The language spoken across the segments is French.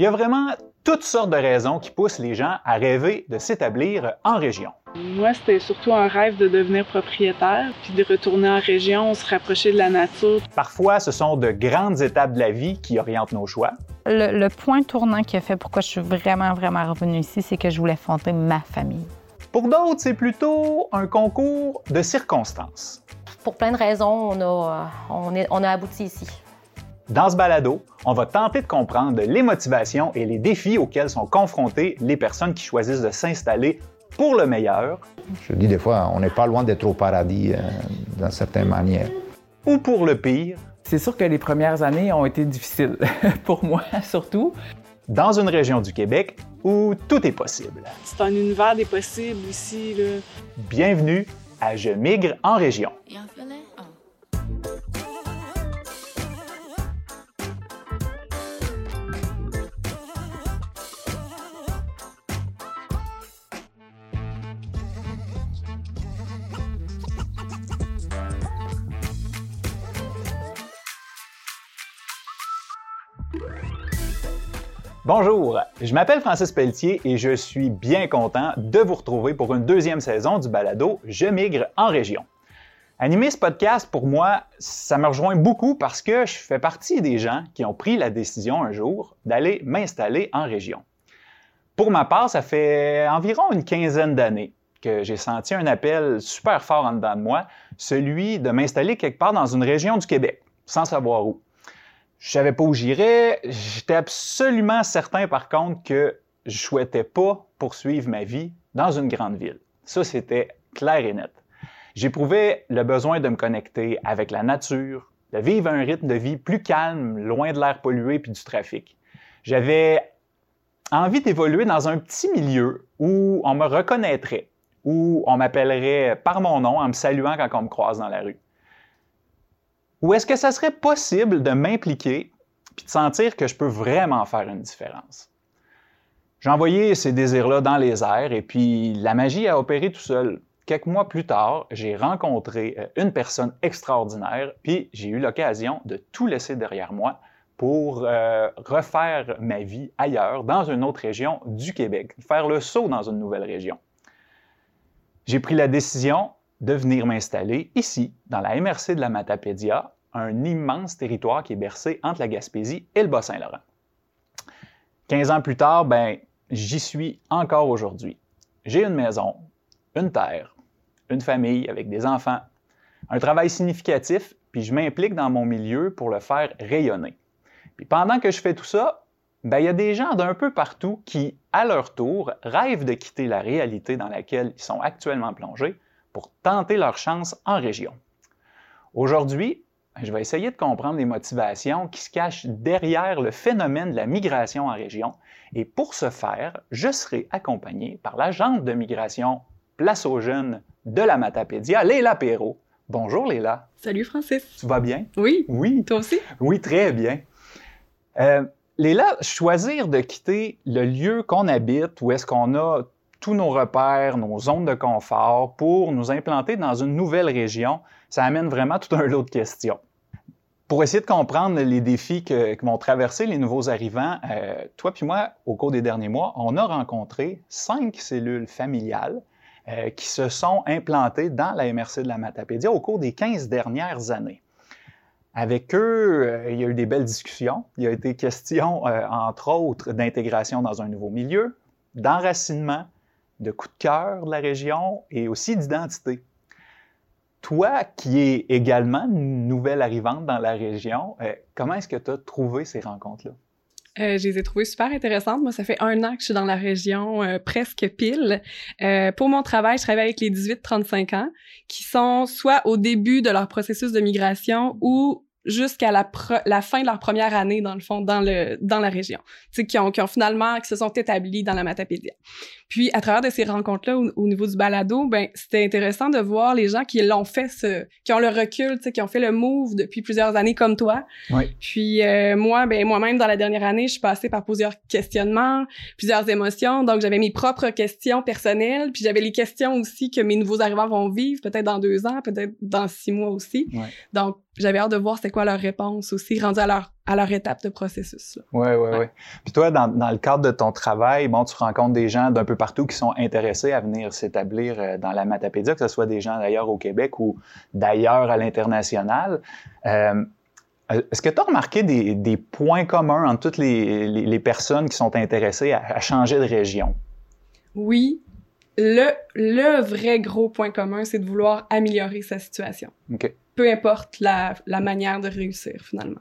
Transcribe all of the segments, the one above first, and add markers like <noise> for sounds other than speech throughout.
Il y a vraiment toutes sortes de raisons qui poussent les gens à rêver de s'établir en région. Moi, c'était surtout un rêve de devenir propriétaire, puis de retourner en région, se rapprocher de la nature. Parfois, ce sont de grandes étapes de la vie qui orientent nos choix. Le, le point tournant qui a fait pourquoi je suis vraiment, vraiment revenue ici, c'est que je voulais fonder ma famille. Pour d'autres, c'est plutôt un concours de circonstances. Pour plein de raisons, on a, euh, on est, on a abouti ici. Dans ce balado, on va tenter de comprendre les motivations et les défis auxquels sont confrontées les personnes qui choisissent de s'installer pour le meilleur Je dis des fois, on n'est pas loin d'être au paradis euh, dans certaines manières. ou pour le pire C'est sûr que les premières années ont été difficiles, <laughs> pour moi surtout. dans une région du Québec où tout est possible. C'est un univers des possibles ici. Là. Bienvenue à Je migre en région. Bonjour, je m'appelle Francis Pelletier et je suis bien content de vous retrouver pour une deuxième saison du balado Je migre en région. Animer ce podcast, pour moi, ça me rejoint beaucoup parce que je fais partie des gens qui ont pris la décision un jour d'aller m'installer en région. Pour ma part, ça fait environ une quinzaine d'années que j'ai senti un appel super fort en dedans de moi, celui de m'installer quelque part dans une région du Québec, sans savoir où. Je savais pas où j'irais. J'étais absolument certain, par contre, que je souhaitais pas poursuivre ma vie dans une grande ville. Ça, c'était clair et net. J'éprouvais le besoin de me connecter avec la nature, de vivre un rythme de vie plus calme, loin de l'air pollué puis du trafic. J'avais envie d'évoluer dans un petit milieu où on me reconnaîtrait, où on m'appellerait par mon nom en me saluant quand on me croise dans la rue. Ou est-ce que ça serait possible de m'impliquer puis de sentir que je peux vraiment faire une différence? J'ai envoyé ces désirs-là dans les airs et puis la magie a opéré tout seul. Quelques mois plus tard, j'ai rencontré euh, une personne extraordinaire puis j'ai eu l'occasion de tout laisser derrière moi pour euh, refaire ma vie ailleurs, dans une autre région du Québec, faire le saut dans une nouvelle région. J'ai pris la décision de venir m'installer ici, dans la MRC de la Matapédia, un immense territoire qui est bercé entre la Gaspésie et le Bas-Saint-Laurent. 15 ans plus tard, ben, j'y suis encore aujourd'hui. J'ai une maison, une terre, une famille avec des enfants, un travail significatif, puis je m'implique dans mon milieu pour le faire rayonner. Puis pendant que je fais tout ça, ben, il y a des gens d'un peu partout qui, à leur tour, rêvent de quitter la réalité dans laquelle ils sont actuellement plongés pour tenter leur chance en région. Aujourd'hui, je vais essayer de comprendre les motivations qui se cachent derrière le phénomène de la migration en région. Et pour ce faire, je serai accompagné par l'agente de migration Place aux jeunes de la Matapédia, Léla Perrault. Bonjour Léla. Salut Francis. Tu vas bien? Oui, Oui. toi aussi? Oui, très bien. Euh, Léla, choisir de quitter le lieu qu'on habite, où est-ce qu'on a tous nos repères, nos zones de confort, pour nous implanter dans une nouvelle région, ça amène vraiment tout un lot de questions. Pour essayer de comprendre les défis que, que vont traverser les nouveaux arrivants, euh, toi puis moi, au cours des derniers mois, on a rencontré cinq cellules familiales euh, qui se sont implantées dans la MRC de la Matapédia au cours des 15 dernières années. Avec eux, euh, il y a eu des belles discussions. Il y a été question, entre autres, d'intégration dans un nouveau milieu, d'enracinement, de coup de cœur de la région et aussi d'identité. Toi, qui es également une nouvelle arrivante dans la région, euh, comment est-ce que tu as trouvé ces rencontres-là? Euh, je les ai trouvées super intéressantes. Moi, ça fait un an que je suis dans la région, euh, presque pile. Pour mon travail, je travaille avec les 18-35 ans, qui sont soit au début de leur processus de migration ou jusqu'à la, fin de leur première année, dans le fond, dans, le, dans la région. Qui ont, qui ont finalement, qui se sont établis dans la Matapédia. Puis, à travers de ces rencontres-là, au, au niveau du balado, ben, c'était intéressant de voir les gens qui l'ont fait, ce, qui ont le recul, qui ont fait le move depuis plusieurs années comme toi. Puis euh, moi, ben moi-même dans la dernière année, je suis passée par plusieurs questionnements, plusieurs émotions. Donc j'avais mes propres questions personnelles, puis j'avais les questions aussi que mes nouveaux arrivants vont vivre, peut-être dans deux ans, peut-être dans six mois aussi. Ouais. Donc j'avais hâte de voir c'était quoi quoi leur réponse aussi, rendu à leur, à leur étape de processus. Oui, oui, Ouais. oui. Puis toi, dans, dans le cadre de ton travail, bon, tu rencontres des gens d'un peu partout qui sont intéressés à venir s'établir euh, dans la Matapédia, que ce soit des gens d'ailleurs au Québec ou d'ailleurs à l'international. Euh, Est-ce que tu as remarqué des, des points communs entre toutes les, les- les personnes qui sont intéressées à, à changer de région? Oui, le, le vrai gros point commun, c'est de vouloir améliorer sa situation. OK. Peu importe la, la manière de réussir, finalement.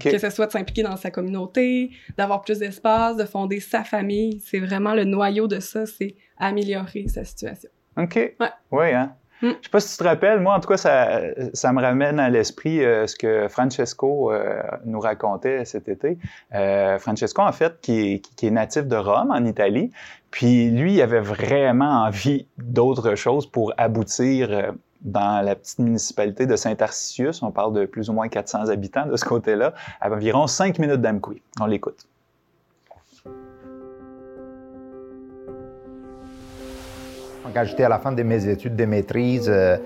Que ce soit de s'impliquer dans sa communauté, d'avoir plus d'espace, de fonder sa famille. C'est vraiment le noyau de ça, c'est améliorer sa situation. OK. Ouais. Oui, hein? Mm. Je sais pas si tu te rappelles, moi, en tout cas, ça, ça me ramène à l'esprit euh, ce que Francesco euh, nous racontait cet été. Euh, Francesco, en fait, qui est, qui est natif de Rome, en Italie, puis lui, il avait vraiment envie d'autre chose pour aboutir dans la petite municipalité de Saint-Arcisius. On parle de plus ou moins 400 habitants de ce côté-là, à environ 5 minutes d'Amqui. On l'écoute. Quand j'étais à la fin de mes études de maîtrise, euh,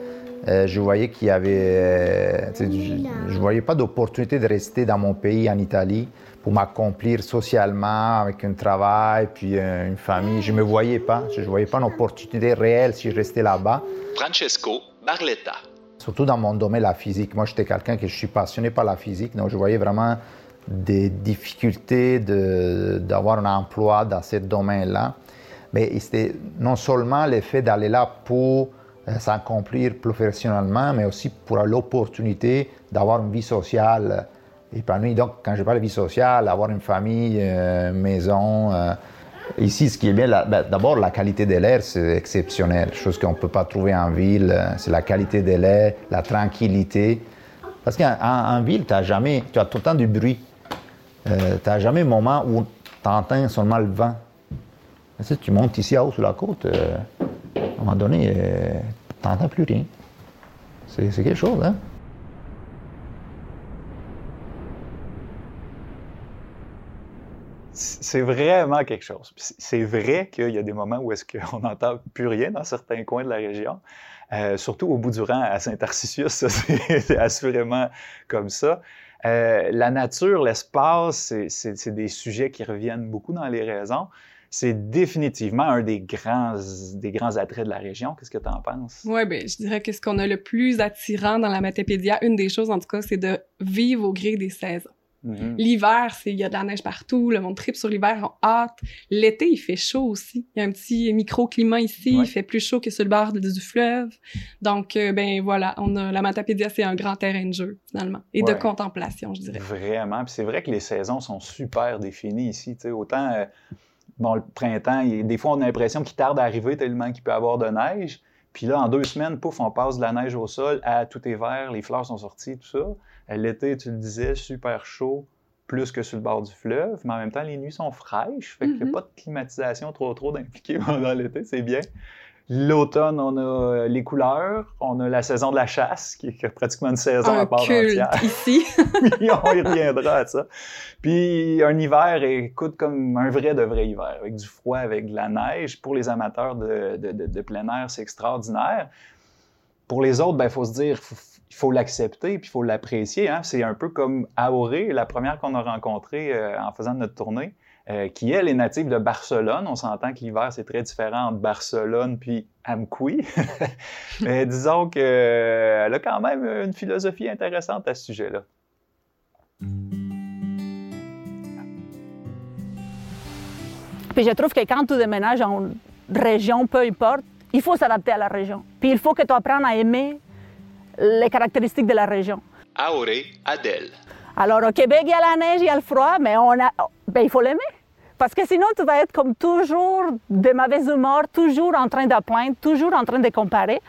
euh, je voyais qu'il y avait, euh, je, je voyais pas d'opportunité de rester dans mon pays, en Italie, pour m'accomplir socialement avec un travail, puis euh, une famille. Je me voyais pas, je ne voyais pas une opportunité réelle si je restais là-bas. Francesco Surtout dans mon domaine, la physique. Moi, j'étais quelqu'un que je suis passionné par la physique, donc je voyais vraiment des difficultés d'avoir un emploi dans ce domaine-là. Mais c'était non seulement le fait d'aller là pour euh, s'accomplir professionnellement, mais aussi pour l'opportunité d'avoir une vie sociale épanouie. Donc, quand je parle de vie sociale, avoir une famille, euh, maison. euh, Ici, ce qui est bien, ben, d'abord, la qualité de l'air, c'est exceptionnel. Chose qu'on ne peut pas trouver en ville. euh, C'est la qualité de l'air, la tranquillité. Parce qu'en en- en ville, as jamais, tu as tout le temps du bruit. Euh, tu n'as jamais un moment où tu entends seulement le vent. Tu sais, tu montes ici haut sur la côte, euh, à un moment donné, tu n'entends plus rien. C'est quelque chose, hein? C'est vraiment quelque chose. C'est vrai qu'il y a des moments où est-ce qu'on n'entend plus rien dans certains coins de la région. Euh, surtout au bout du rang à Saint-Arcisius, <laughs> ça, c'est assurément comme ça. Euh, la nature, l'espace, c'est- des sujets qui reviennent beaucoup dans les raisons. C'est définitivement un des grands, des grands attraits de la région. Qu'est-ce que tu en penses? Ouais, ben, je dirais que ce qu'on a le plus attirant dans la Matépédia, une des choses en tout cas, c'est de vivre au gré des saisons. Mhm. L'hiver, il y a de la neige partout, le monde tripe sur l'hiver, on hâte. L'été, il fait chaud aussi. Il y a un petit microclimat ici, Ouais. il fait plus chaud que sur le bord de- du fleuve. Donc euh, ben voilà, on a la Matapédia, c'est un grand terrain de jeu finalement et de contemplation, je dirais. Vraiment. Puis c'est vrai que les saisons sont super définies ici. tu sais. Autant, euh, bon, le printemps, il- des fois, on a l'impression qu'il tarde à arriver tellement qu'il peut y avoir de neige. Puis là, en deux semaines, pouf, on passe de la neige au sol à tout est vert, les fleurs sont sorties, tout ça. Euh, L'été, tu le disais, super chaud, plus que sur le bord du fleuve. Mais en même temps, les nuits sont fraîches. Fait qu'il n'y a Mhm. pas de climatisation trop, trop d'impliquée <laughs> pendant l'été, c'est bien. L'automne, on a euh, les couleurs, on a la saison de la chasse, qui est pratiquement une saison à part culte entière. <laughs> ici. Puis on y reviendra à ça. Puis un hiver, écoute, comme un vrai de vrai hiver, avec du froid, avec de la neige. Pour les amateurs de, de- de- de plein air, c'est extraordinaire. Pour les autres, il faut se dire, faut- il faut l'accepter, puis il faut l'apprécier. hein. C'est un peu comme Aoré, la première qu'on a rencontrée euh, en faisant notre tournée, euh, qui, elle, est native de Barcelone. On s'entend que l'hiver, c'est très différent entre Barcelone puis Amqui. <laughs> Mais disons qu'elle a quand même une philosophie intéressante à ce sujet-là. Puis je trouve que quand tu déménages en région, peu importe, il faut s'adapter à la région. Puis il faut que tu apprennes à aimer les caractéristiques de la région. Aoré Adèle. Alors au Québec, il y a la neige, il y a le froid, mais on a, ben, il faut l'aimer. Parce que sinon, tu vas être comme toujours de mauvaise humeur, toujours en train de toujours en train de comparer.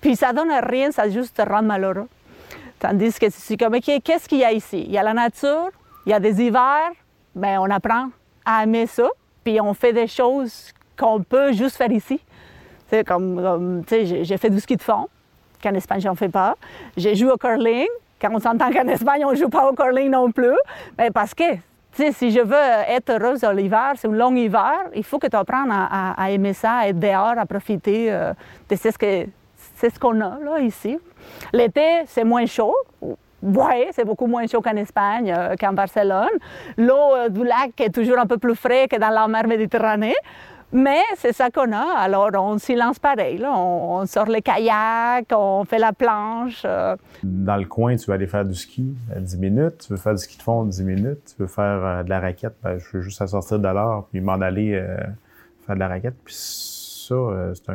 Puis ça donne rien, ça juste te rend malheureux. Tandis que c'est comme, OK, qu'est-ce qu'il y a ici? Il y a la nature, il y a des hivers, ben on apprend à aimer ça, puis on fait des choses qu'on peut juste faire ici. C'est comme, comme j'ai- fait du ski de fond, qu'en Espagne, j'en fais pas. J'ai joué au curling, quand on s'entend qu'en Espagne, on joue pas au curling non plus. Mais parce que, si je veux être heureuse dans l'hiver, c'est un long hiver, il faut que tu apprennes à aimer ça, à être dehors, à profiter euh, de ce que c'est ce qu'on a là ici. L'été, c'est moins chaud, Oui, c'est beaucoup moins chaud qu'en Espagne, euh, qu'en Barcelone. L'eau euh, du lac est toujours un peu plus frais que dans la mer Méditerranée. Mais c'est ça qu'on a, alors on s'y lance pareil. là. On, on sort les kayaks, on fait la planche. euh, Dans le coin, tu veux aller faire du ski à 10 minutes, tu veux faire du ski de fond 10 minutes, tu veux faire euh, de la raquette, ben, je veux juste à sortir de l'heure puis m'en aller euh, faire de la raquette. Puis ça, euh, c'est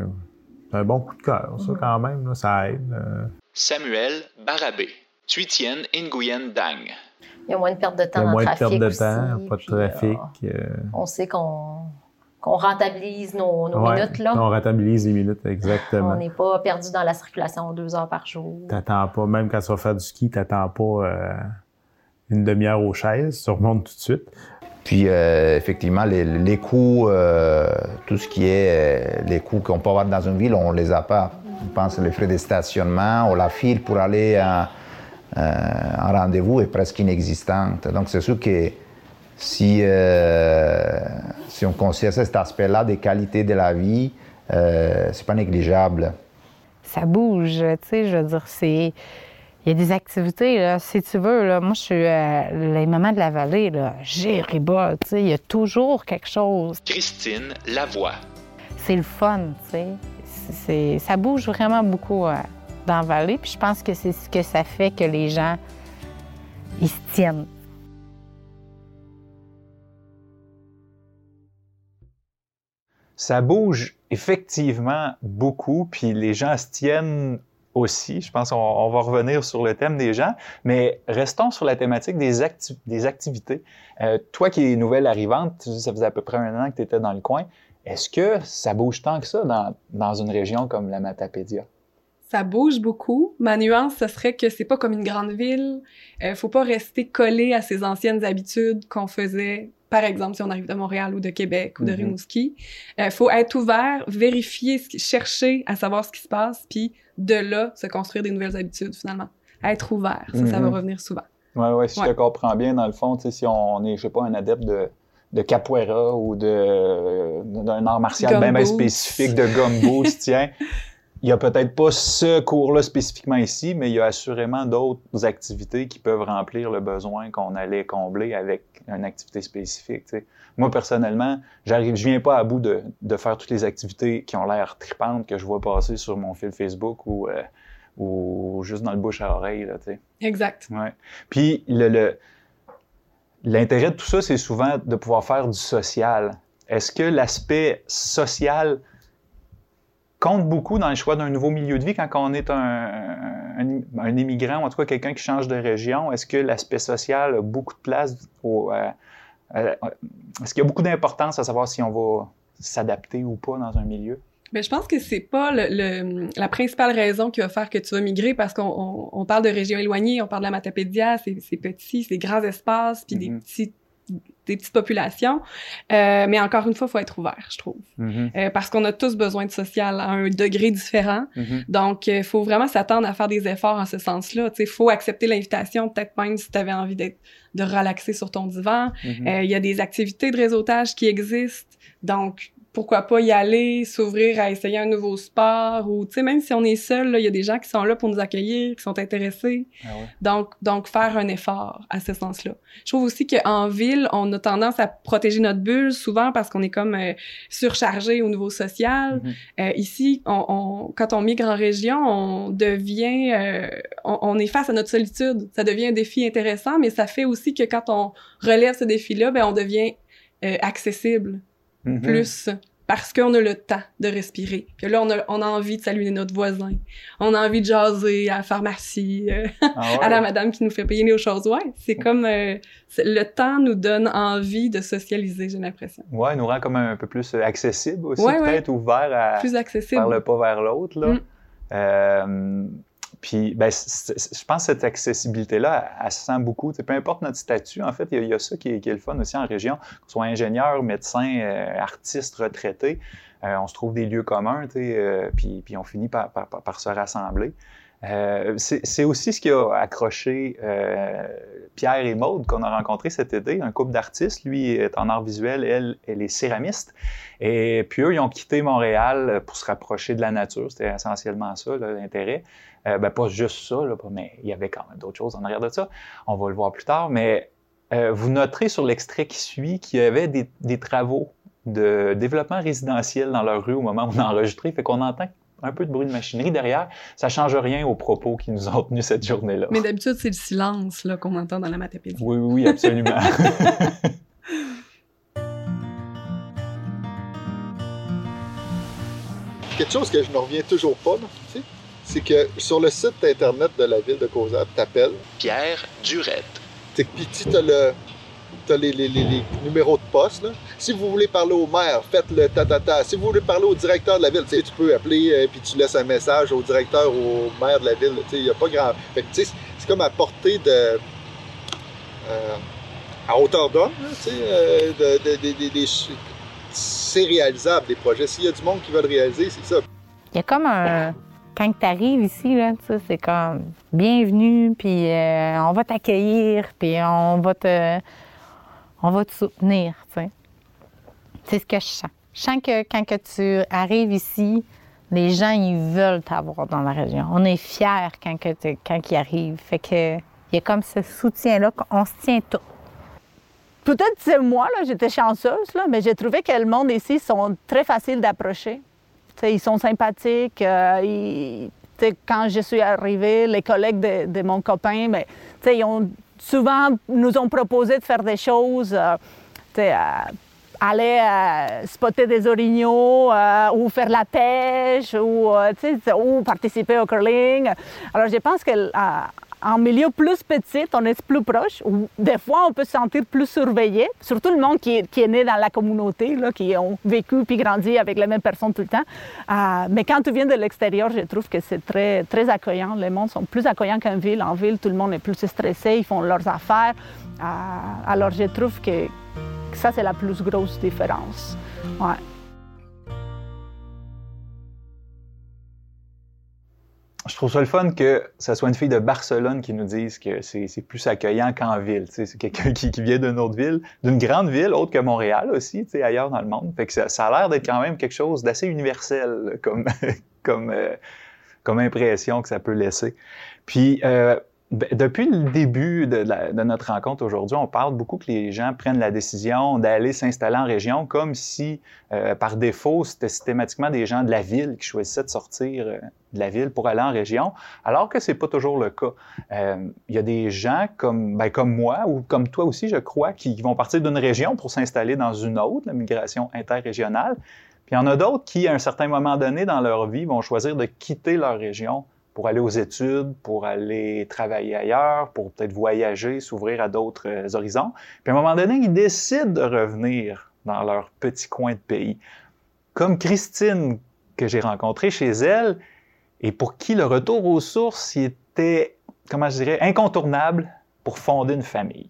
un, bon coup de cœur, ça quand même, là, ça aide. euh. Samuel Barabé, Thuitienne Nguyen Dang. Il y a moins de perte de Il y temps a dans moins de trafic perte de aussi, temps, pas de puis, trafic. euh, euh, on sait qu'on qu'on rentabilise nos, nos ouais, minutes. Là. On rentabilise les minutes, exactement. On n'est pas perdu dans la circulation deux heures par jour. T'attends pas, même quand tu vas faire du ski, t'attends pas euh, une demi-heure aux chaises, tu remontes tout de suite. Puis euh, effectivement, les, les coûts, euh, tout ce qui est les coûts qu'on peut avoir dans une ville, on les a pas. Je pense que les frais de stationnement ou la file pour aller à un rendez-vous est presque inexistante. Donc c'est sûr que si, euh, si on considère cet aspect-là des qualités de la vie, euh, c'est pas négligeable. ça bouge, tu sais, je veux dire, c'est... Il y a des activités, là, si tu veux, là, moi, je suis euh, les mamans de la vallée, là, Gériba, tu sais, il y a toujours quelque chose. Christine Lavoie. C'est le fun, tu sais. C'est, ça bouge vraiment beaucoup euh, dans la vallée, puis je pense que c'est ce que ça fait que les gens, ils se tiennent. Ça bouge effectivement beaucoup, puis les gens se tiennent aussi. Je pense qu'on on va revenir sur le thème des gens, mais restons sur la thématique des activités. Euh, toi qui es nouvelle arrivante, tu dis ça faisait à peu près un an que tu étais dans le coin. Est-ce que ça bouge tant que ça dans, dans une région comme la Matapédia? Ça bouge beaucoup. Ma nuance, ce serait que c'est pas comme une grande ville. Euh, faut pas rester collé à ses anciennes habitudes qu'on faisait, par exemple, si on arrive de Montréal ou de Québec ou de Mhm. Rimouski. Euh, faut être ouvert, vérifier, ce qui- chercher à savoir ce qui se passe, puis de là, se construire des nouvelles habitudes, finalement. Être ouvert, ça, ça va Mhm. revenir souvent. Oui, oui, si je Ouais. te comprends bien, dans le fond, si on est, je sais pas, un adepte de, de capoeira ou d'un art martial bien, boots. spécifique de gumbo, tiens, <laughs> il y a peut-être pas ce cours-là spécifiquement ici, mais il y a assurément d'autres activités qui peuvent remplir le besoin qu'on allait combler avec une activité spécifique. Moi, personnellement, j'arrive, je viens pas à bout de, de faire toutes les activités qui ont l'air tripantes que je vois passer sur mon fil Facebook ou, euh, ou juste dans le bouche à oreille. Là. Exact. Ouais. Puis le- l'intérêt de tout ça, c'est souvent de pouvoir faire du social. Est-ce que l'aspect social compte beaucoup dans le choix d'un nouveau milieu de vie quand on est un, un, un immigrant ou en tout cas quelqu'un qui change de région? Est-ce que l'aspect social a beaucoup de place au, euh, euh, est-ce qu'il y a beaucoup d'importance à savoir si on va s'adapter ou pas dans un milieu? Mais je pense que c'est pas le, le- la principale raison qui va faire que tu vas migrer parce qu'on on, on parle de régions éloignées, on parle de la Matapédia, c'est petit, c'est des grands espaces, puis des Mhm. Des petites populations. Euh, mais encore une fois, faut être ouvert, je trouve. Euh, parce qu'on a tous besoin de social à un degré différent. Mhm. Donc, il faut vraiment s'attendre à faire des efforts en ce sens-là. Il faut accepter l'invitation, peut-être même si tu avais envie de relaxer sur ton divan. Mhm. Euh, Il y a des activités de réseautage qui existent. Donc, pourquoi pas y aller, s'ouvrir à essayer un nouveau sport ou, tu sais, même si on est seul, il y a des gens qui sont là pour nous accueillir, qui sont intéressés. Ah ouais. Donc, donc faire un effort à ce sens-là. Je trouve aussi qu'en ville, on a tendance à protéger notre bulle souvent parce qu'on est comme euh, surchargé au niveau social. Mhm. Euh, ici, on, on- quand on migre en région, on devient, euh, on, on est face à notre solitude. Ça devient un défi intéressant, mais ça fait aussi que quand on relève ce défi-là, ben on devient euh, Mhm. plus parce qu'on a le temps de respirer. Puis là, on a, on a envie de saluer notre voisin. On a envie de jaser à la pharmacie, euh, <laughs> Ah ouais? à la madame qui nous fait payer nos choses. Ouais, c'est comme euh, le temps nous donne envie de socialiser, j'ai l'impression. Ouais, nous rend comme un peu plus euh, accessible aussi, Ouais, ouais. peut-être ouvert à, Plus accessible. faire le pas vers l'autre. Là. Mm. Euh, puis, ben, je pense que cette accessibilité-là, elle, se sent beaucoup. Peu importe notre statut, en fait, il y, a- ça qui est, le fun aussi en région, qu'on soit ingénieur, médecin, euh, artiste, retraité. euh, on se trouve des lieux communs, euh, puis, puis on finit par, par- par se rassembler. Euh, c'est aussi ce qui a accroché euh, Pierre et Maude qu'on a rencontrés cet été, un couple d'artistes. Lui est en art visuel, elle, elle est céramiste. Et puis eux, ils ont quitté Montréal pour se rapprocher de la nature. C'était essentiellement ça, l'intérêt. Euh, ben, pas juste ça, mais il y avait quand même d'autres choses en arrière de ça. On va le voir plus tard. Mais euh, vous noterez sur l'extrait qui suit qu'il y avait des, des, travaux de développement résidentiel dans leur rue au moment où on a enregistré. Fait qu'on entend un peu de bruit de machinerie derrière. Ça change rien aux propos qui nous ont tenus cette journée-là. Mais d'habitude, c'est le silence là, qu'on entend dans la matapédie. Oui, oui, absolument. <laughs> Quelque chose que je ne reviens toujours pas, tu sais, c'est que sur le site internet de la ville de Causade, t'appelles Pierre Durette. Puis tu as le, tu as les, les, les, numéros de poste. Là. Si vous voulez parler au maire, faites le ta-ta-ta. Si vous voulez parler au directeur de la ville, tu peux appeler euh, tu laisses un message au directeur ou au maire de la ville. Il n'y a pas grand. Fait c'est comme à portée de. Euh, à hauteur d'homme, euh, de, c'est réalisable, des projets. S'il y a du monde qui veut le réaliser, c'est ça. Il y a comme un. Quand tu arrives ici, c'est comme bienvenue, puis on va t'accueillir, puis on va te on va te soutenir, tu sais. C'est ce que je sens. Je sens que quand que tu arrives ici, les gens, ils veulent t'avoir dans la région. On est fiers quand, que quand ils arrivent. Fait que il y a comme ce soutien-là qu'on se tient tout. Peut-être c'est moi, j'étais chanceuse, là, mais j'ai trouvé que le monde ici sont très faciles d'approcher. Ils sont sympathiques. Euh, quand je suis arrivée, les collègues de, de mon copain, mais, ils ont souvent nous ont proposé de faire des choses, euh, aller euh, spotter des orignaux ou faire la pêche ou, ou, participer au curling. Alors je pense que en milieu plus petit, on est plus proche. Des fois, on peut se sentir plus surveillé, surtout le monde qui est, né dans la communauté, là, qui ont vécu puis grandi avec les mêmes personnes tout le temps. Euh, mais quand tu viens de l'extérieur, je trouve que c'est très, très accueillant. Les mondes sont plus accueillants qu'en ville. En ville, tout le monde est plus stressé, ils font leurs affaires. Euh, alors, je trouve que ça, c'est la plus grosse différence. Ouais. je trouve ça le fun que ce soit une fille de Barcelone qui nous dise que c'est plus accueillant qu'en ville. C'est quelqu'un qui, vient d'une autre ville, d'une grande ville, autre que Montréal aussi, ailleurs dans le monde. Ça, a l'air d'être quand même quelque chose d'assez universel <laughs> euh, comme impression que ça peut laisser. Puis, euh, depuis le début de, notre rencontre aujourd'hui, on parle beaucoup que les gens prennent la décision d'aller s'installer en région comme si, euh, par défaut, c'était systématiquement des gens de la ville qui choisissaient de sortir euh, de la ville pour aller en région, alors que c'est pas toujours le cas. Euh, il y a des gens comme, ben, comme moi ou comme toi aussi, je crois, qui vont partir d'une région pour s'installer dans une autre, la migration interrégionale. Puis il y en a d'autres qui, à un certain moment donné dans leur vie, vont choisir de quitter leur région pour aller aux études, pour aller travailler ailleurs, pour peut-être voyager, s'ouvrir à d'autres euh, horizons. Puis à un moment donné, ils décident de revenir dans leur petit coin de pays. Comme Christine, que j'ai rencontrée chez elle, et pour qui le retour aux sources était, comment je dirais, incontournable pour fonder une famille.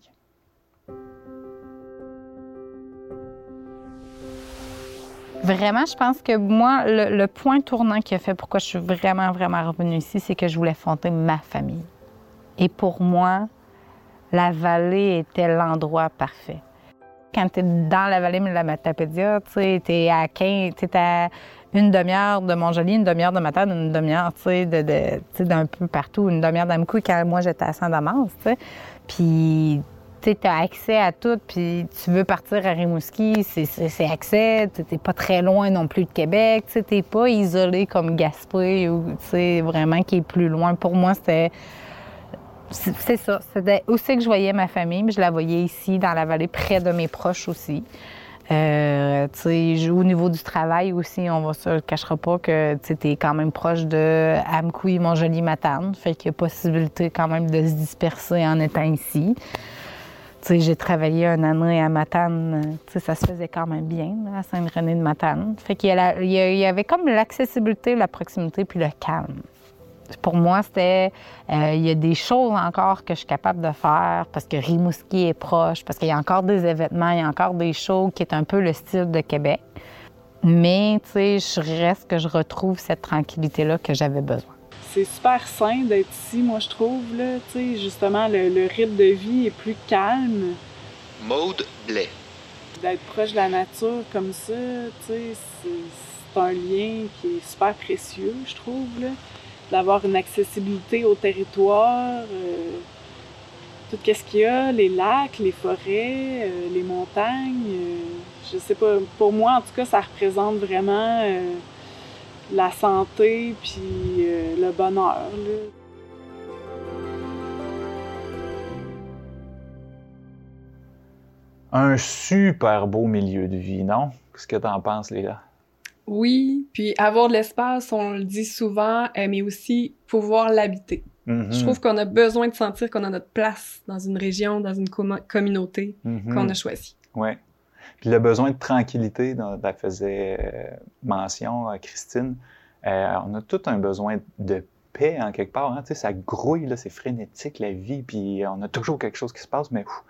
Vraiment, je pense que moi, le, point tournant qui a fait pourquoi je suis vraiment, vraiment revenue ici, c'est que je voulais fonder ma famille. Et pour moi, la vallée était l'endroit parfait. Quand tu es dans la vallée de la Matapédia, tu es à 15, tu à une demi-heure de Montjoli, une demi-heure de Matane, une demi-heure, sais, de, d'un peu partout, une demi-heure d'Amkoui quand moi j'étais à Saint-Damas. Puis tu as accès à tout, puis tu veux partir à Rimouski, c'est accès, tu pas très loin non plus de Québec, tu n'es pas isolé comme Gaspé ou vraiment qui est plus loin. Pour moi, c'était. C'est ça. C'était aussi que je voyais ma famille, mais je la voyais ici, dans la vallée, près de mes proches aussi. Euh, au niveau du travail aussi, on va se cachera pas que tu es quand même proche de Amkoui, Montjoli, Matane. Fait qu'il y a possibilité quand même de se disperser en étant ici j'ai travaillé un année à Matane, ça se faisait quand même bien, à Saint-René de Matane. Fait qu'il y, avait comme l'accessibilité, la proximité, puis le calme. Pour moi, c'était, euh, il y a des choses encore que je suis capable de faire parce que Rimouski est proche, parce qu'il y a encore des événements, il y a encore des shows qui est un peu le style de Québec. Mais, tu sais, je reste que je retrouve cette tranquillité-là que j'avais besoin. C'est super sain d'être ici, moi, je trouve. Là, justement, le, le rythme de vie est plus calme. Maude Blais. D'être proche de la nature comme ça, c'est un lien qui est super précieux, je trouve. là. D'avoir une accessibilité au territoire, euh, tout ce qu'il y a, les lacs, les forêts, euh, les montagnes. euh, je sais pas, pour moi, en tout cas, ça représente vraiment euh, la santé puis euh, le bonheur. là. Un super beau milieu de vie, non? Qu'est-ce que t'en penses, Léla? Oui, puis avoir de l'espace, on le dit souvent, euh, mais aussi pouvoir l'habiter. Mhm. Je trouve qu'on a besoin de sentir qu'on a notre place dans une région, dans une commu- communauté Mhm. qu'on a choisie. Ouais. Puis le besoin de tranquillité dont elle faisait euh, mention, euh, Christine, euh, on a tout un besoin de paix en quelque part. Hein? Tu sais, ça grouille, là, c'est frénétique la vie, puis on a toujours quelque chose qui se passe, mais ouf,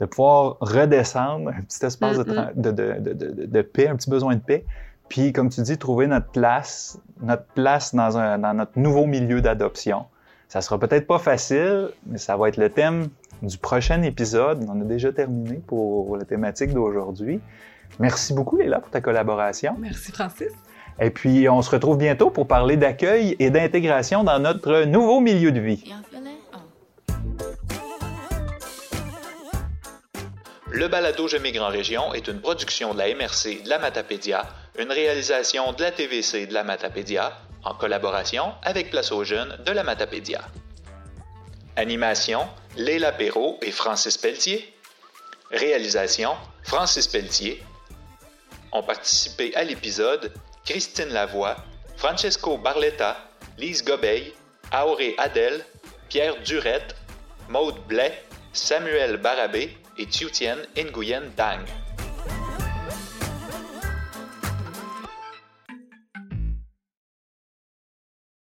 de pouvoir redescendre, un petit espace de, tran- de, de, de, de- de paix, un petit besoin de paix, puis comme tu dis, trouver notre place, notre place dans, un, dans notre nouveau milieu d'adoption. Ça sera peut-être pas facile, mais ça va être le thème du prochain épisode. On a déjà terminé pour la thématique d'aujourd'hui. Merci beaucoup, Léla, pour ta collaboration. Merci, Francis. Et puis, on se retrouve bientôt pour parler d'accueil et d'intégration dans notre nouveau milieu de vie. Le balado Je migre en région est une production de la MRC de la Matapédia, une réalisation de la TVC de la Matapédia, en collaboration avec Place aux jeunes de la Matapédia. Animation, Léla Perrault et Francis Pelletier. Réalisation, Francis Pelletier. Ont participé à l'épisode Christine Lavoie, Francesco Barletta, Lise Gobeil, Auré Adel, Pierre Durette, Maude Blais, Samuel Barabé et Tiutienne Nguyen Dang.